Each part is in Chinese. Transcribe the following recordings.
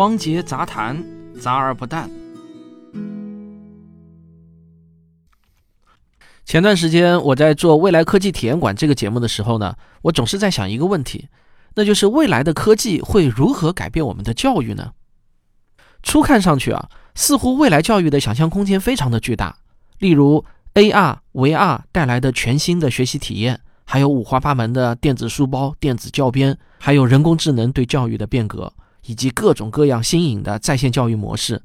汪杰杂谈，杂而不淡。前段时间我在做未来科技体验馆这个节目的时候呢，我总是在想一个问题，那就是未来的科技会如何改变我们的教育呢？初看上去啊，似乎未来教育的想象空间非常的巨大，例如 AR、VR 带来的全新的学习体验，还有五花八门的电子书包、电子教鞭，还有人工智能对教育的变革，以及各种各样新颖的在线教育模式，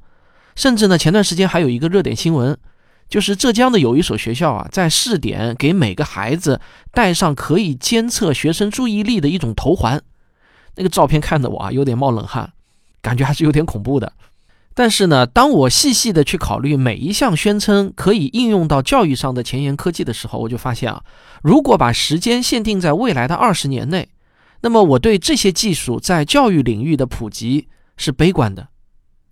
甚至呢，前段时间还有一个热点新闻。就是浙江的有一所学校啊，在试点给每个孩子戴上可以监测学生注意力的一种头环，那个照片看得我啊有点冒冷汗，感觉还是有点恐怖的。但是呢，当我细细的去考虑每一项宣称可以应用到教育上的前沿科技的时候，我就发现啊，如果把时间限定在未来的二十年内，那么我对这些技术在教育领域的普及是悲观的。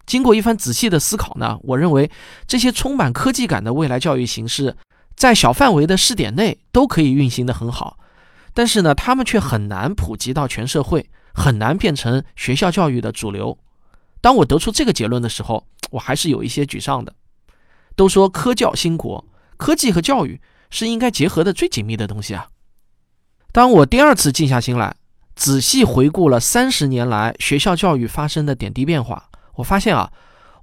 经过一番仔细的思考呢，我认为这些充满科技感的未来教育形式，在小范围的试点内都可以运行的很好，但是呢，他们却很难普及到全社会，很难变成学校教育的主流。当我得出这个结论的时候，我还是有一些沮丧的。都说科教兴国，科技和教育是应该结合的最紧密的东西啊。当我第二次静下心来，仔细回顾了三十年来学校教育发生的点滴变化。我发现啊，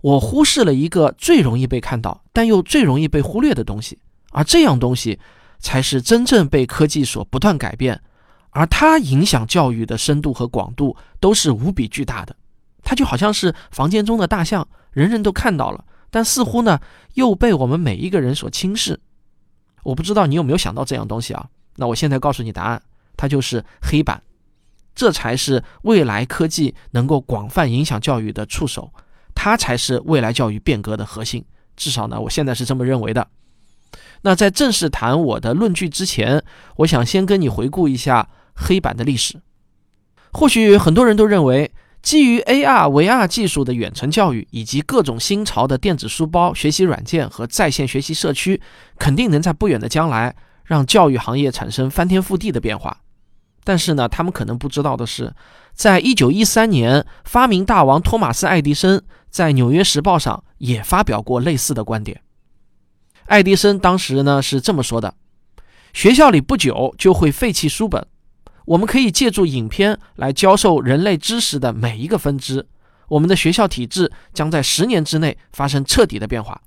我忽视了一个最容易被看到，但又最容易被忽略的东西，而这样东西才是真正被科技所不断改变，而它影响教育的深度和广度都是无比巨大的。它就好像是房间中的大象，人人都看到了，但似乎呢又被我们每一个人所轻视。我不知道你有没有想到这样东西啊？那我现在告诉你答案，它就是黑板。这才是未来科技能够广泛影响教育的触手，它才是未来教育变革的核心。至少呢，我现在是这么认为的。那在正式谈我的论据之前，我想先跟你回顾一下黑板的历史。或许很多人都认为，基于 AR、VR 技术的远程教育，以及各种新潮的电子书包、学习软件和在线学习社区，肯定能在不远的将来让教育行业产生翻天覆地的变化。但是呢，他们可能不知道的是，在一九一三年，发明大王托马斯·爱迪生在《纽约时报》上也发表过类似的观点。爱迪生当时呢是这么说的：“学校里不久就会废弃书本，我们可以借助影片来教授人类知识的每一个分支。我们的学校体制将在十年之内发生彻底的变化。”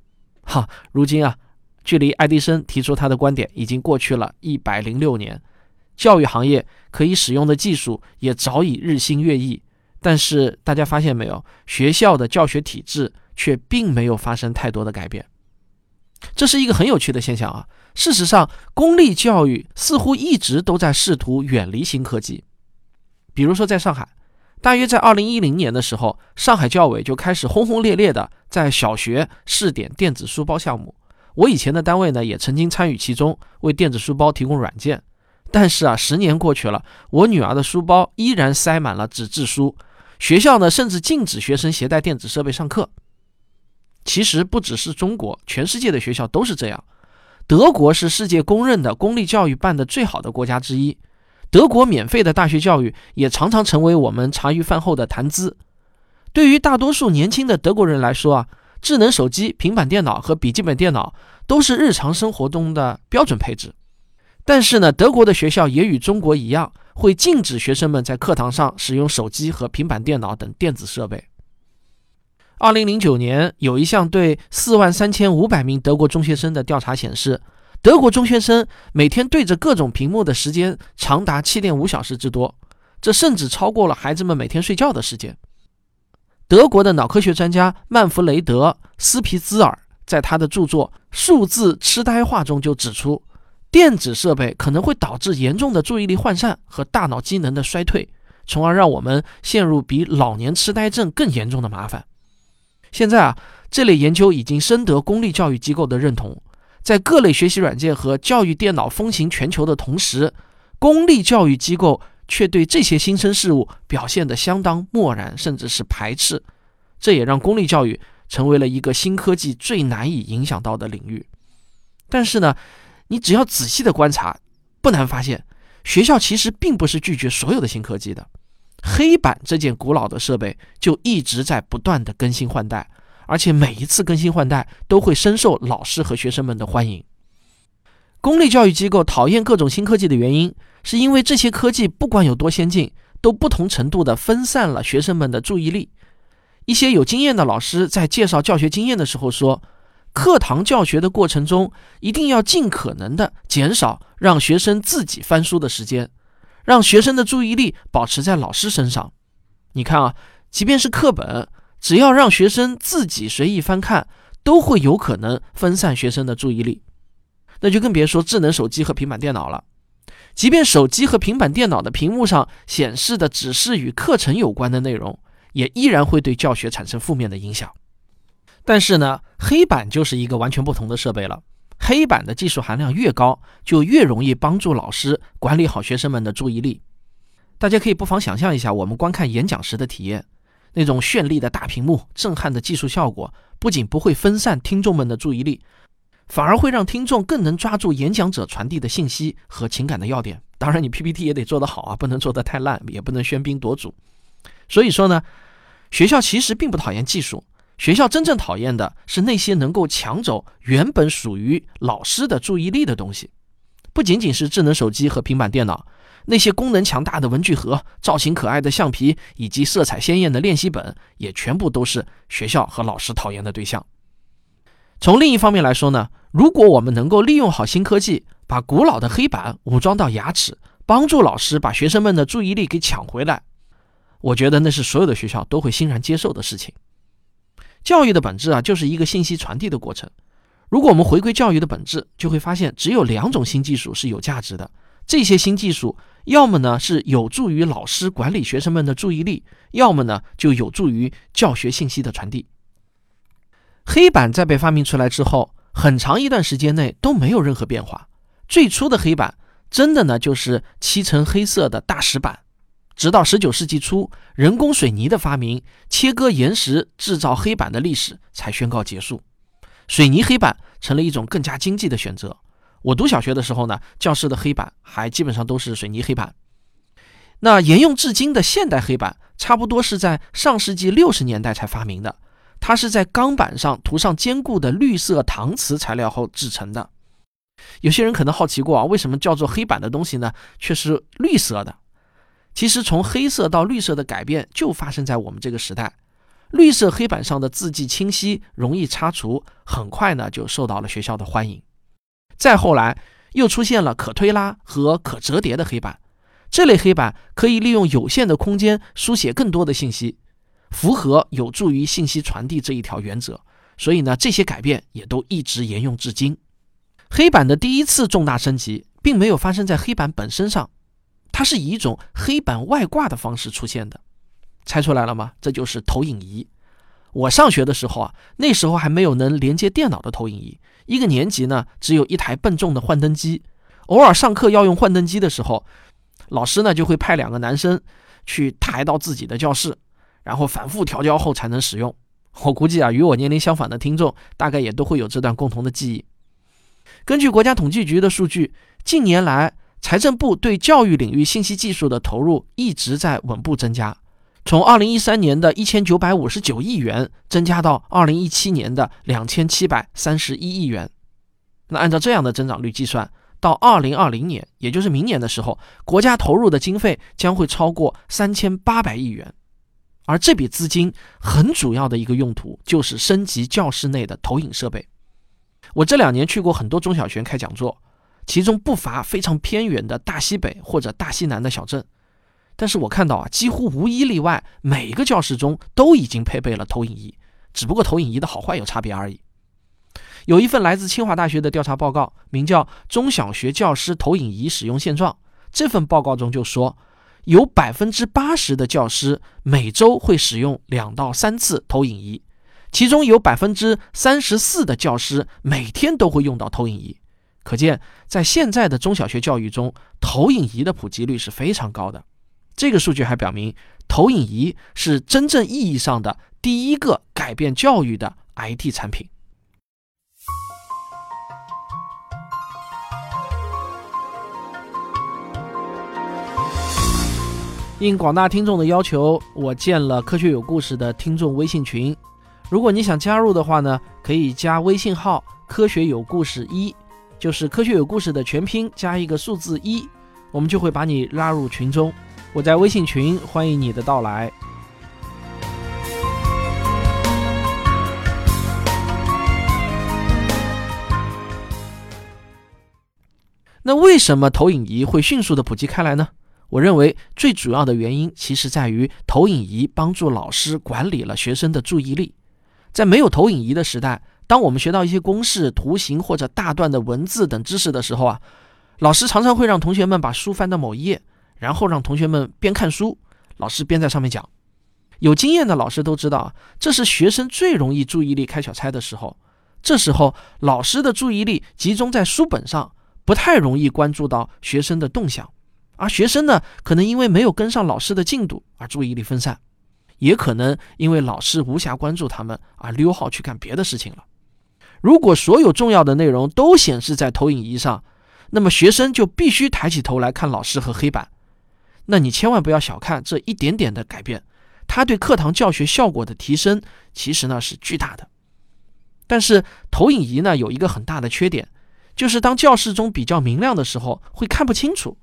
哈，如今啊，距离爱迪生提出他的观点已经过去了一百零六年。教育行业可以使用的技术也早已日新月异，但是大家发现没有，学校的教学体制却并没有发生太多的改变。这是一个很有趣的现象啊！事实上，公立教育似乎一直都在试图远离新科技。比如说，在上海，大约在2010年的时候，上海教委就开始轰轰烈烈的在小学试点电子书包项目。我以前的单位呢，也曾经参与其中，为电子书包提供软件。但是啊，十年过去了，我女儿的书包依然塞满了纸质书。学校呢，甚至禁止学生携带电子设备上课。其实不只是中国，全世界的学校都是这样。德国是世界公认的公立教育办得最好的国家之一。德国免费的大学教育也常常成为我们茶余饭后的谈资。对于大多数年轻的德国人来说啊，智能手机、平板电脑和笔记本电脑都是日常生活中的标准配置。但是呢，德国的学校也与中国一样，会禁止学生们在课堂上使用手机和平板电脑等电子设备。二零零九年有一项对四万三千五百名德国中学生的调查显示，德国中学生每天对着各种屏幕的时间长达七点五小时之多，这甚至超过了孩子们每天睡觉的时间。德国的脑科学专家曼弗雷德·斯皮兹尔在他的著作《数字痴呆化》中就指出。电子设备可能会导致严重的注意力涣散和大脑机能的衰退，从而让我们陷入比老年痴呆症更严重的麻烦。现在啊，这类研究已经深得公立教育机构的认同。在各类学习软件和教育电脑风行全球的同时，公立教育机构却对这些新生事物表现得相当漠然，甚至是排斥。这也让公立教育成为了一个新科技最难以影响到的领域。但是呢？你只要仔细的观察，不难发现，学校其实并不是拒绝所有的新科技的。黑板这件古老的设备就一直在不断的更新换代，而且每一次更新换代都会深受老师和学生们的欢迎。公立教育机构讨厌各种新科技的原因，是因为这些科技不管有多先进，都不同程度的分散了学生们的注意力。一些有经验的老师在介绍教学经验的时候说，课堂教学的过程中一定要尽可能的减少让学生自己翻书的时间，让学生的注意力保持在老师身上。你看啊，即便是课本，只要让学生自己随意翻看，都会有可能分散学生的注意力。那就更别说智能手机和平板电脑了。即便手机和平板电脑的屏幕上显示的只是与课程有关的内容，也依然会对教学产生负面的影响。但是呢，黑板就是一个完全不同的设备了。黑板的技术含量越高，就越容易帮助老师管理好学生们的注意力。大家可以不妨想象一下，我们观看演讲时的体验，那种绚丽的大屏幕、震撼的技术效果，不仅不会分散听众们的注意力。反而会让听众更能抓住演讲者传递的信息和情感的要点。当然，你 PPT 也得做得好啊，不能做得太烂，也不能喧宾夺主。所以说呢，学校其实并不讨厌技术，学校真正讨厌的是那些能够抢走原本属于老师的注意力的东西。不仅仅是智能手机和平板电脑，那些功能强大的文具盒、造型可爱的橡皮以及色彩鲜艳的练习本，也全部都是学校和老师讨厌的对象。从另一方面来说呢，如果我们能够利用好新科技，把古老的黑板武装到牙齿，帮助老师把学生们的注意力给抢回来，我觉得那是所有的学校都会欣然接受的事情。教育的本质啊，就是一个信息传递的过程。如果我们回归教育的本质，就会发现只有两种新技术是有价值的。这些新技术，要么呢是有助于老师管理学生们的注意力，要么呢就有助于教学信息的传递。黑板在被发明出来之后，很长一段时间内都没有任何变化。最初的黑板真的呢就是漆成黑色的大石板，直到19世纪初，人工水泥的发明，切割岩石制造黑板的历史才宣告结束。水泥黑板成了一种更加经济的选择。我读小学的时候呢，教室的黑板还基本上都是水泥黑板。那沿用至今的现代黑板，差不多是在上世纪六十年代才发明的。它是在钢板上涂上坚固的绿色搪瓷材料后制成的。有些人可能好奇过啊，为什么叫做黑板的东西呢，却是绿色的？其实从黑色到绿色的改变就发生在我们这个时代。绿色黑板上的字迹清晰，容易擦除，很快呢就受到了学校的欢迎。再后来又出现了可推拉和可折叠的黑板，这类黑板可以利用有限的空间书写更多的信息。符合有助于信息传递这一条原则，所以呢，这些改变也都一直沿用至今。黑板的第一次重大升级，并没有发生在黑板本身上，它是以一种黑板外挂的方式出现的。猜出来了吗？这就是投影仪。我上学的时候啊，那时候还没有能连接电脑的投影仪，一个年级呢只有一台笨重的幻灯机。偶尔上课要用幻灯机的时候，老师呢就会派两个男生去抬到自己的教室。然后反复调焦后才能使用。我估计啊，与我年龄相仿的听众大概也都会有这段共同的记忆。根据国家统计局的数据，近年来财政部对教育领域信息技术的投入一直在稳步增加，从2013年的一千九百五十九亿元增加到2017年的两千七百三十一亿元。那按照这样的增长率计算，到2020年，也就是明年的时候，国家投入的经费将会超过三千八百亿元。而这笔资金很主要的一个用途就是升级教室内的投影设备。我这两年去过很多中小学开讲座，其中不乏非常偏远的大西北或者大西南的小镇。但是我看到啊，几乎无一例外，每个教室中都已经配备了投影仪，只不过投影仪的好坏有差别而已。有一份来自清华大学的调查报告，名叫《中小学教师投影仪使用现状》。这份报告中就说。有百分之八十的教师每周会使用两到三次投影仪，其中有百分之三十四的教师每天都会用到投影仪。可见，在现在的中小学教育中，投影仪的普及率是非常高的。这个数据还表明，投影仪是真正意义上的第一个改变教育的 IT 产品。应广大听众的要求，我建了科学有故事的听众微信群。如果你想加入的话呢，可以加微信号“科学有故事一”，就是“科学有故事”的全拼加一个数字一，我们就会把你拉入群中。我在微信群欢迎你的到来。那为什么投影仪会迅速的普及开来呢？我认为最主要的原因，其实在于投影仪帮助老师管理了学生的注意力。在没有投影仪的时代，当我们学到一些公式、图形或者大段的文字等知识的时候啊，老师常常会让同学们把书翻到某一页，然后让同学们边看书，老师边在上面讲。有经验的老师都知道，这是学生最容易注意力开小差的时候。这时候，老师的注意力集中在书本上，不太容易关注到学生的动向。而学生呢，可能因为没有跟上老师的进度而注意力分散，也可能因为老师无暇关注他们而溜号去干别的事情了。如果所有重要的内容都显示在投影仪上，那么学生就必须抬起头来看老师和黑板。那你千万不要小看这一点点的改变，它对课堂教学效果的提升其实呢是巨大的。但是投影仪呢有一个很大的缺点，就是当教室中比较明亮的时候会看不清楚。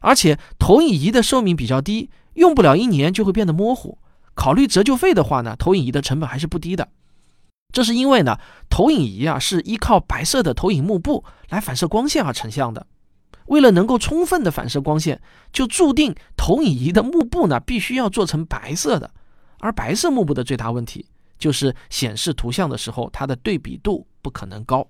而且投影仪的寿命比较低，用不了一年就会变得模糊。考虑折旧费的话呢，投影仪的成本还是不低的。这是因为呢，投影仪啊是依靠白色的投影幕布来反射光线而成像的。为了能够充分的反射光线，就注定投影仪的幕布呢必须要做成白色的。而白色幕布的最大问题就是显示图像的时候，它的对比度不可能高。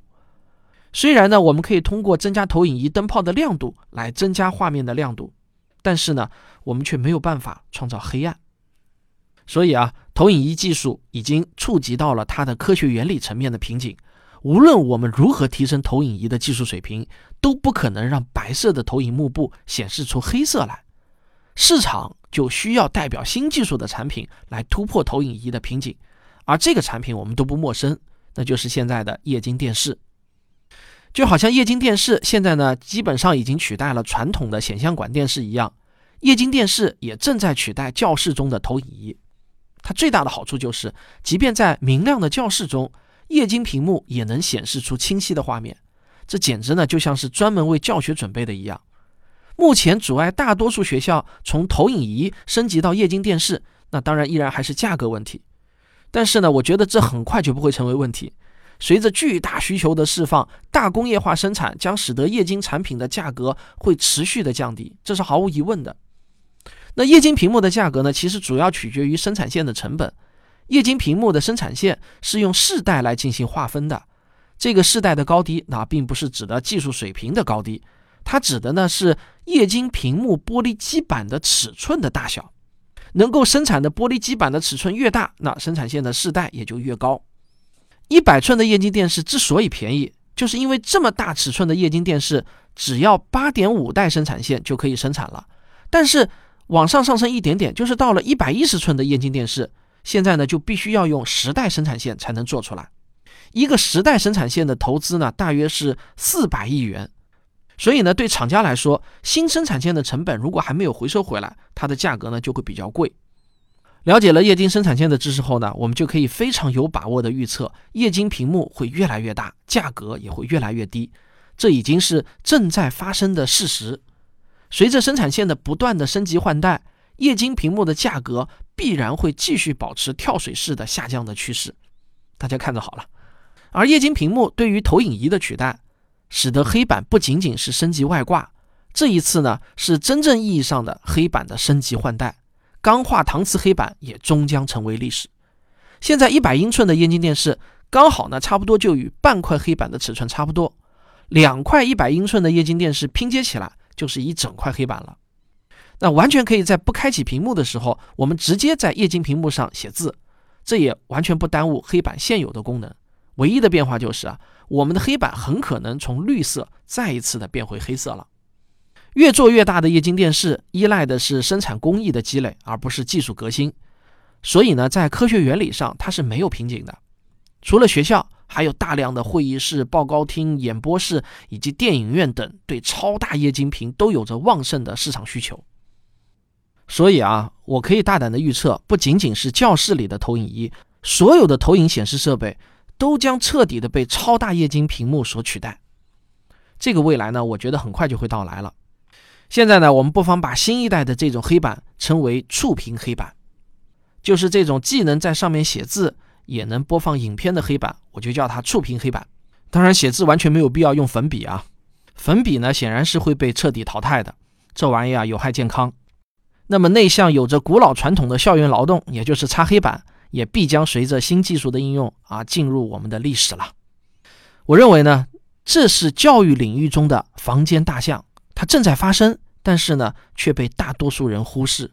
虽然呢，我们可以通过增加投影仪灯泡的亮度来增加画面的亮度，但是呢，我们却没有办法创造黑暗。所以啊，投影仪技术已经触及到了它的科学原理层面的瓶颈。无论我们如何提升投影仪的技术水平，都不可能让白色的投影幕布显示出黑色来。市场就需要代表新技术的产品来突破投影仪的瓶颈，而这个产品我们都不陌生，那就是现在的液晶电视。就好像液晶电视现在呢，基本上已经取代了传统的显像管电视一样，液晶电视也正在取代教室中的投影仪。它最大的好处就是，即便在明亮的教室中，液晶屏幕也能显示出清晰的画面。这简直呢，就像是专门为教学准备的一样。目前阻碍大多数学校从投影仪升级到液晶电视，那当然依然还是价格问题。但是呢，我觉得这很快就不会成为问题。随着巨大需求的释放，大工业化生产将使得液晶产品的价格会持续的降低，这是毫无疑问的。那液晶屏幕的价格呢？其实主要取决于生产线的成本。液晶屏幕的生产线是用世代来进行划分的，这个世代的高低，那并不是指的技术水平的高低，它指的呢是液晶屏幕玻璃基板的尺寸的大小。能够生产的玻璃基板的尺寸越大，那生产线的世代也就越高。一百寸的液晶电视之所以便宜，就是因为这么大尺寸的液晶电视只要八点五代生产线就可以生产了。但是往上上升一点点，就是到了一百一十寸的液晶电视，现在呢就必须要用十代生产线才能做出来。一个十代生产线的投资呢，大约是四百亿元。所以呢，对厂家来说，新生产线的成本如果还没有回收回来，它的价格呢就会比较贵。了解了液晶生产线的知识后呢，我们就可以非常有把握的预测，液晶屏幕会越来越大，价格也会越来越低，这已经是正在发生的事实。随着生产线的不断的升级换代，液晶屏幕的价格必然会继续保持跳水式的下降的趋势，大家看着好了。而液晶屏幕对于投影仪的取代，使得黑板不仅仅是升级外挂，这一次呢是真正意义上的黑板的升级换代。钢化搪瓷黑板也终将成为历史。现在一百英寸的液晶电视刚好呢，差不多就与半块黑板的尺寸差不多。两块一百英寸的液晶电视拼接起来就是一整块黑板了。那完全可以在不开启屏幕的时候，我们直接在液晶屏幕上写字，这也完全不耽误黑板现有的功能。唯一的变化就是啊，我们的黑板很可能从绿色再一次的变回黑色了。越做越大的液晶电视，依赖的是生产工艺的积累，而不是技术革新。所以呢，在科学原理上，它是没有瓶颈的。除了学校，还有大量的会议室、报告厅、演播室以及电影院等，对超大液晶屏都有着旺盛的市场需求。所以啊，我可以大胆的预测，不仅仅是教室里的投影仪，所有的投影显示设备都将彻底的被超大液晶屏幕所取代。这个未来呢，我觉得很快就会到来了。现在呢，我们不妨把新一代的这种黑板称为触屏黑板，就是这种既能在上面写字，也能播放影片的黑板，我就叫它触屏黑板。当然，写字完全没有必要用粉笔啊，粉笔呢显然是会被彻底淘汰的，这玩意啊有害健康。那么那项有着古老传统的校园劳动，也就是擦黑板，也必将随着新技术的应用啊进入我们的历史了。我认为呢，这是教育领域中的房间大象，它正在发生，但是呢却被大多数人忽视。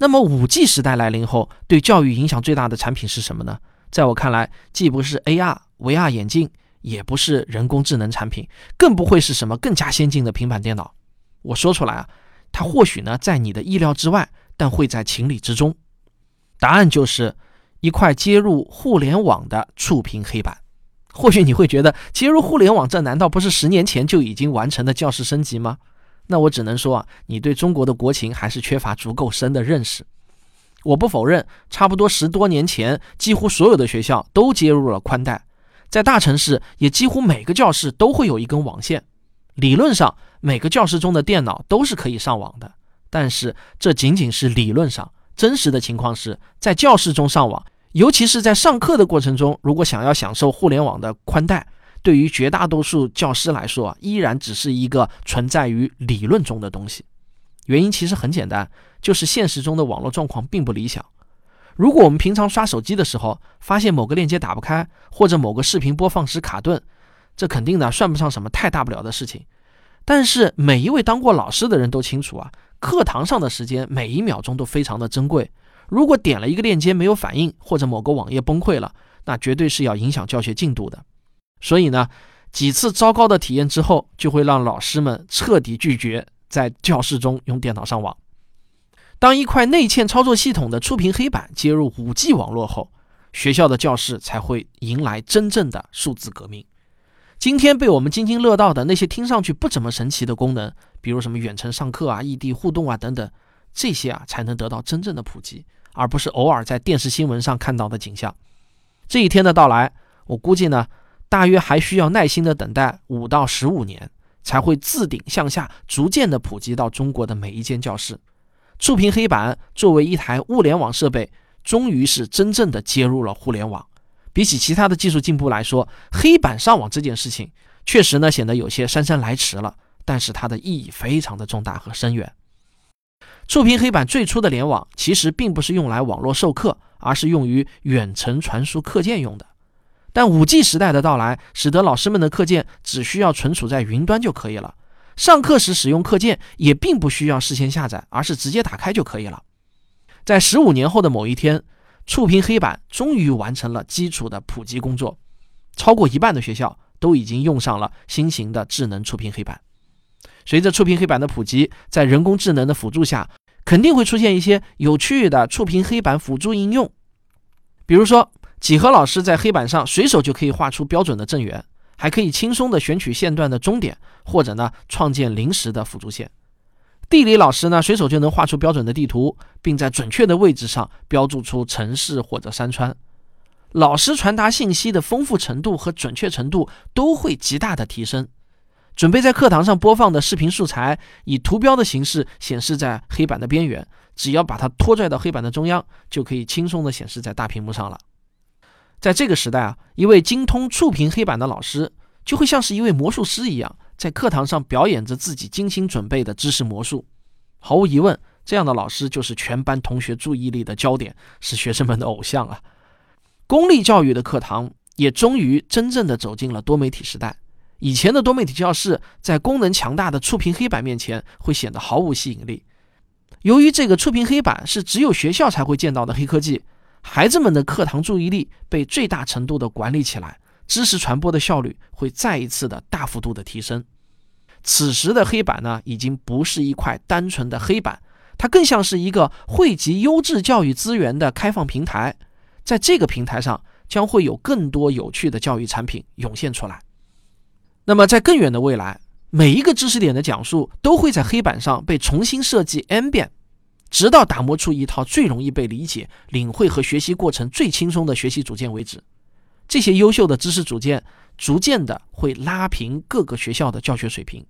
那么五 G 时代来临后，对教育影响最大的产品是什么呢？在我看来，既不是 AR、VR 眼镜，也不是人工智能产品，更不会是什么更加先进的平板电脑。我说出来啊。它或许呢在你的意料之外，但会在情理之中。答案就是一块接入互联网的触屏黑板。或许你会觉得接入互联网，这难道不是十年前就已经完成的教室升级吗？那我只能说啊，你对中国的国情还是缺乏足够深的认识。我不否认，差不多十多年前，几乎所有的学校都接入了宽带，在大城市也几乎每个教室都会有一根网线。理论上，每个教室中的电脑都是可以上网的，但是这仅仅是理论上。真实的情况是在教室中上网，尤其是在上课的过程中，如果想要享受互联网的宽带，对于绝大多数教师来说，依然只是一个存在于理论中的东西。原因其实很简单，就是现实中的网络状况并不理想。如果我们平常刷手机的时候，发现某个链接打不开，或者某个视频播放时卡顿，这肯定呢算不上什么太大不了的事情，但是每一位当过老师的人都清楚啊，课堂上的时间每一秒钟都非常的珍贵。如果点了一个链接没有反应，或者某个网页崩溃了，那绝对是要影响教学进度的。所以呢，几次糟糕的体验之后，就会让老师们彻底拒绝在教室中用电脑上网。当一块内嵌操作系统的触屏黑板接入 5G 网络后，学校的教室才会迎来真正的数字革命。今天被我们津津乐道的那些听上去不怎么神奇的功能，比如什么远程上课啊、异地互动啊等等，这些啊才能得到真正的普及，而不是偶尔在电视新闻上看到的景象。这一天的到来，我估计呢，大约还需要耐心的等待五到十五年，才会自顶向下，逐渐的普及到中国的每一间教室。触屏黑板作为一台物联网设备，终于是真正的接入了互联网。比起其他的技术进步来说，黑板上网这件事情确实呢显得有些姗姗来迟了，但是它的意义非常的重大和深远。触屏黑板最初的联网其实并不是用来网络授课，而是用于远程传输课件用的。但 5G 时代的到来，使得老师们的课件只需要存储在云端就可以了，上课时使用课件也并不需要事先下载，而是直接打开就可以了。在十五年后的某一天。触屏黑板终于完成了基础的普及工作，超过一半的学校都已经用上了新型的智能触屏黑板。随着触屏黑板的普及，在人工智能的辅助下，肯定会出现一些有趣的触屏黑板辅助应用。比如说，几何老师在黑板上随手就可以画出标准的正圆，还可以轻松的选取线段的终点，或者呢创建临时的辅助线。地理老师呢，随手就能画出标准的地图，并在准确的位置上标注出城市或者山川。老师传达信息的丰富程度和准确程度都会极大的提升。准备在课堂上播放的视频素材，以图标的形式显示在黑板的边缘，只要把它拖拽到黑板的中央，就可以轻松的显示在大屏幕上了。在这个时代啊，一位精通触屏黑板的老师，就会像是一位魔术师一样。在课堂上表演着自己精心准备的知识魔术，毫无疑问，这样的老师就是全班同学注意力的焦点，是学生们的偶像啊！公立教育的课堂也终于真正的走进了多媒体时代。以前的多媒体教室在功能强大的触屏黑板面前会显得毫无吸引力。由于这个触屏黑板是只有学校才会见到的黑科技，孩子们的课堂注意力被最大程度的管理起来。知识传播的效率会再一次的大幅度的提升。此时的黑板呢，已经不是一块单纯的黑板，它更像是一个汇集优质教育资源的开放平台。在这个平台上，将会有更多有趣的教育产品涌现出来。那么，在更远的未来，每一个知识点的讲述都会在黑板上被重新设计 n 遍。直到打磨出一套最容易被理解、领会和学习过程最轻松的学习组件为止。这些优秀的知识组件逐渐的会拉平各个学校的教学水平，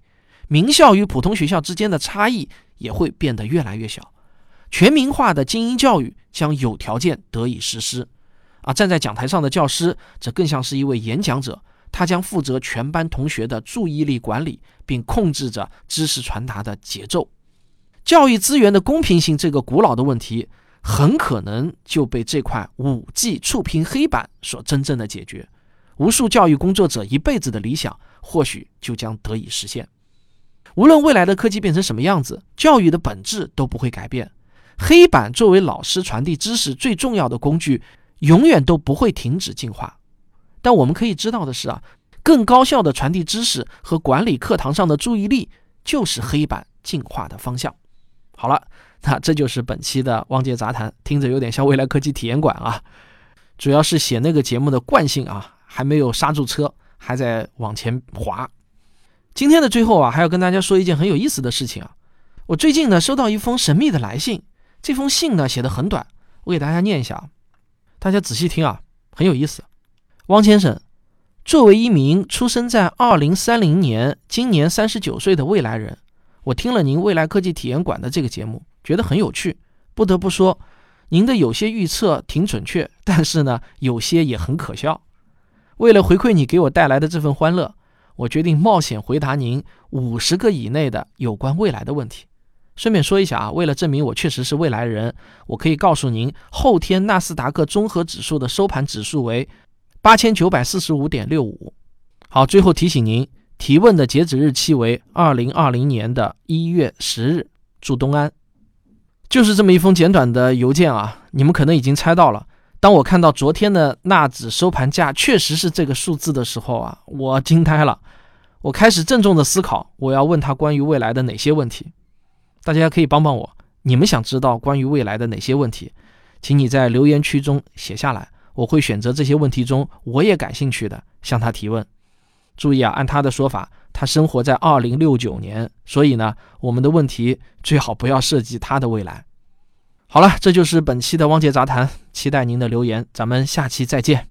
名校与普通学校之间的差异也会变得越来越小。全民化的精英教育将有条件得以实施。啊，站在讲台上的教师则更像是一位演讲者，他将负责全班同学的注意力管理，并控制着知识传达的节奏。教育资源的公平性这个古老的问题，很可能就被这块五 G 触屏黑板所真正的解决。无数教育工作者一辈子的理想，或许就将得以实现。无论未来的科技变成什么样子，教育的本质都不会改变。黑板作为老师传递知识最重要的工具，永远都不会停止进化。但我们可以知道的是啊，更高效的传递知识和管理课堂上的注意力，就是黑板进化的方向。好了，那这就是本期的汪杰杂谈，听着有点像未来科技体验馆啊。主要是写那个节目的惯性啊，还没有刹住车，还在往前滑。今天的最后啊，还要跟大家说一件很有意思的事情啊。我最近呢收到一封神秘的来信，这封信呢写的很短，我给大家念一下啊，大家仔细听啊，很有意思。汪先生，作为一名出生在二零三零年、今年三十九岁的未来人。我听了您未来科技体验馆的这个节目，觉得很有趣。不得不说，您的有些预测挺准确，但是呢，有些也很可笑。为了回馈你给我带来的这份欢乐，我决定冒险回答您五十个以内的有关未来的问题。顺便说一下啊，为了证明我确实是未来人，我可以告诉您，后天纳斯达克综合指数的收盘指数为八千九百四十五点六五。好，最后提醒您。提问的截止日期为二零二零年的一月十日。祝东安。就是这么一封简短的邮件啊！你们可能已经猜到了，当我看到昨天的纳指收盘价确实是这个数字的时候啊，我惊呆了。我开始郑重的思考，我要问他关于未来的哪些问题。大家可以帮帮我，你们想知道关于未来的哪些问题？请你在留言区中写下来，我会选择这些问题中我也感兴趣的向他提问。注意啊，按他的说法，他生活在二零六九年，所以呢，我们的问题最好不要涉及他的未来。好了，这就是本期的汪杰杂谈，期待您的留言，咱们下期再见。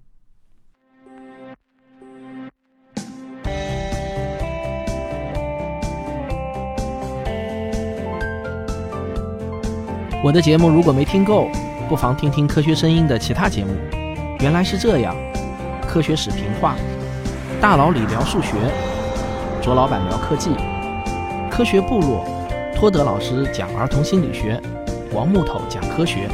我的节目如果没听够，不妨听听科学声音的其他节目。原来是这样，科学史评话。大佬李聊数学，卓老板聊科技，科学部落，托德老师讲儿童心理学，王木头讲科学。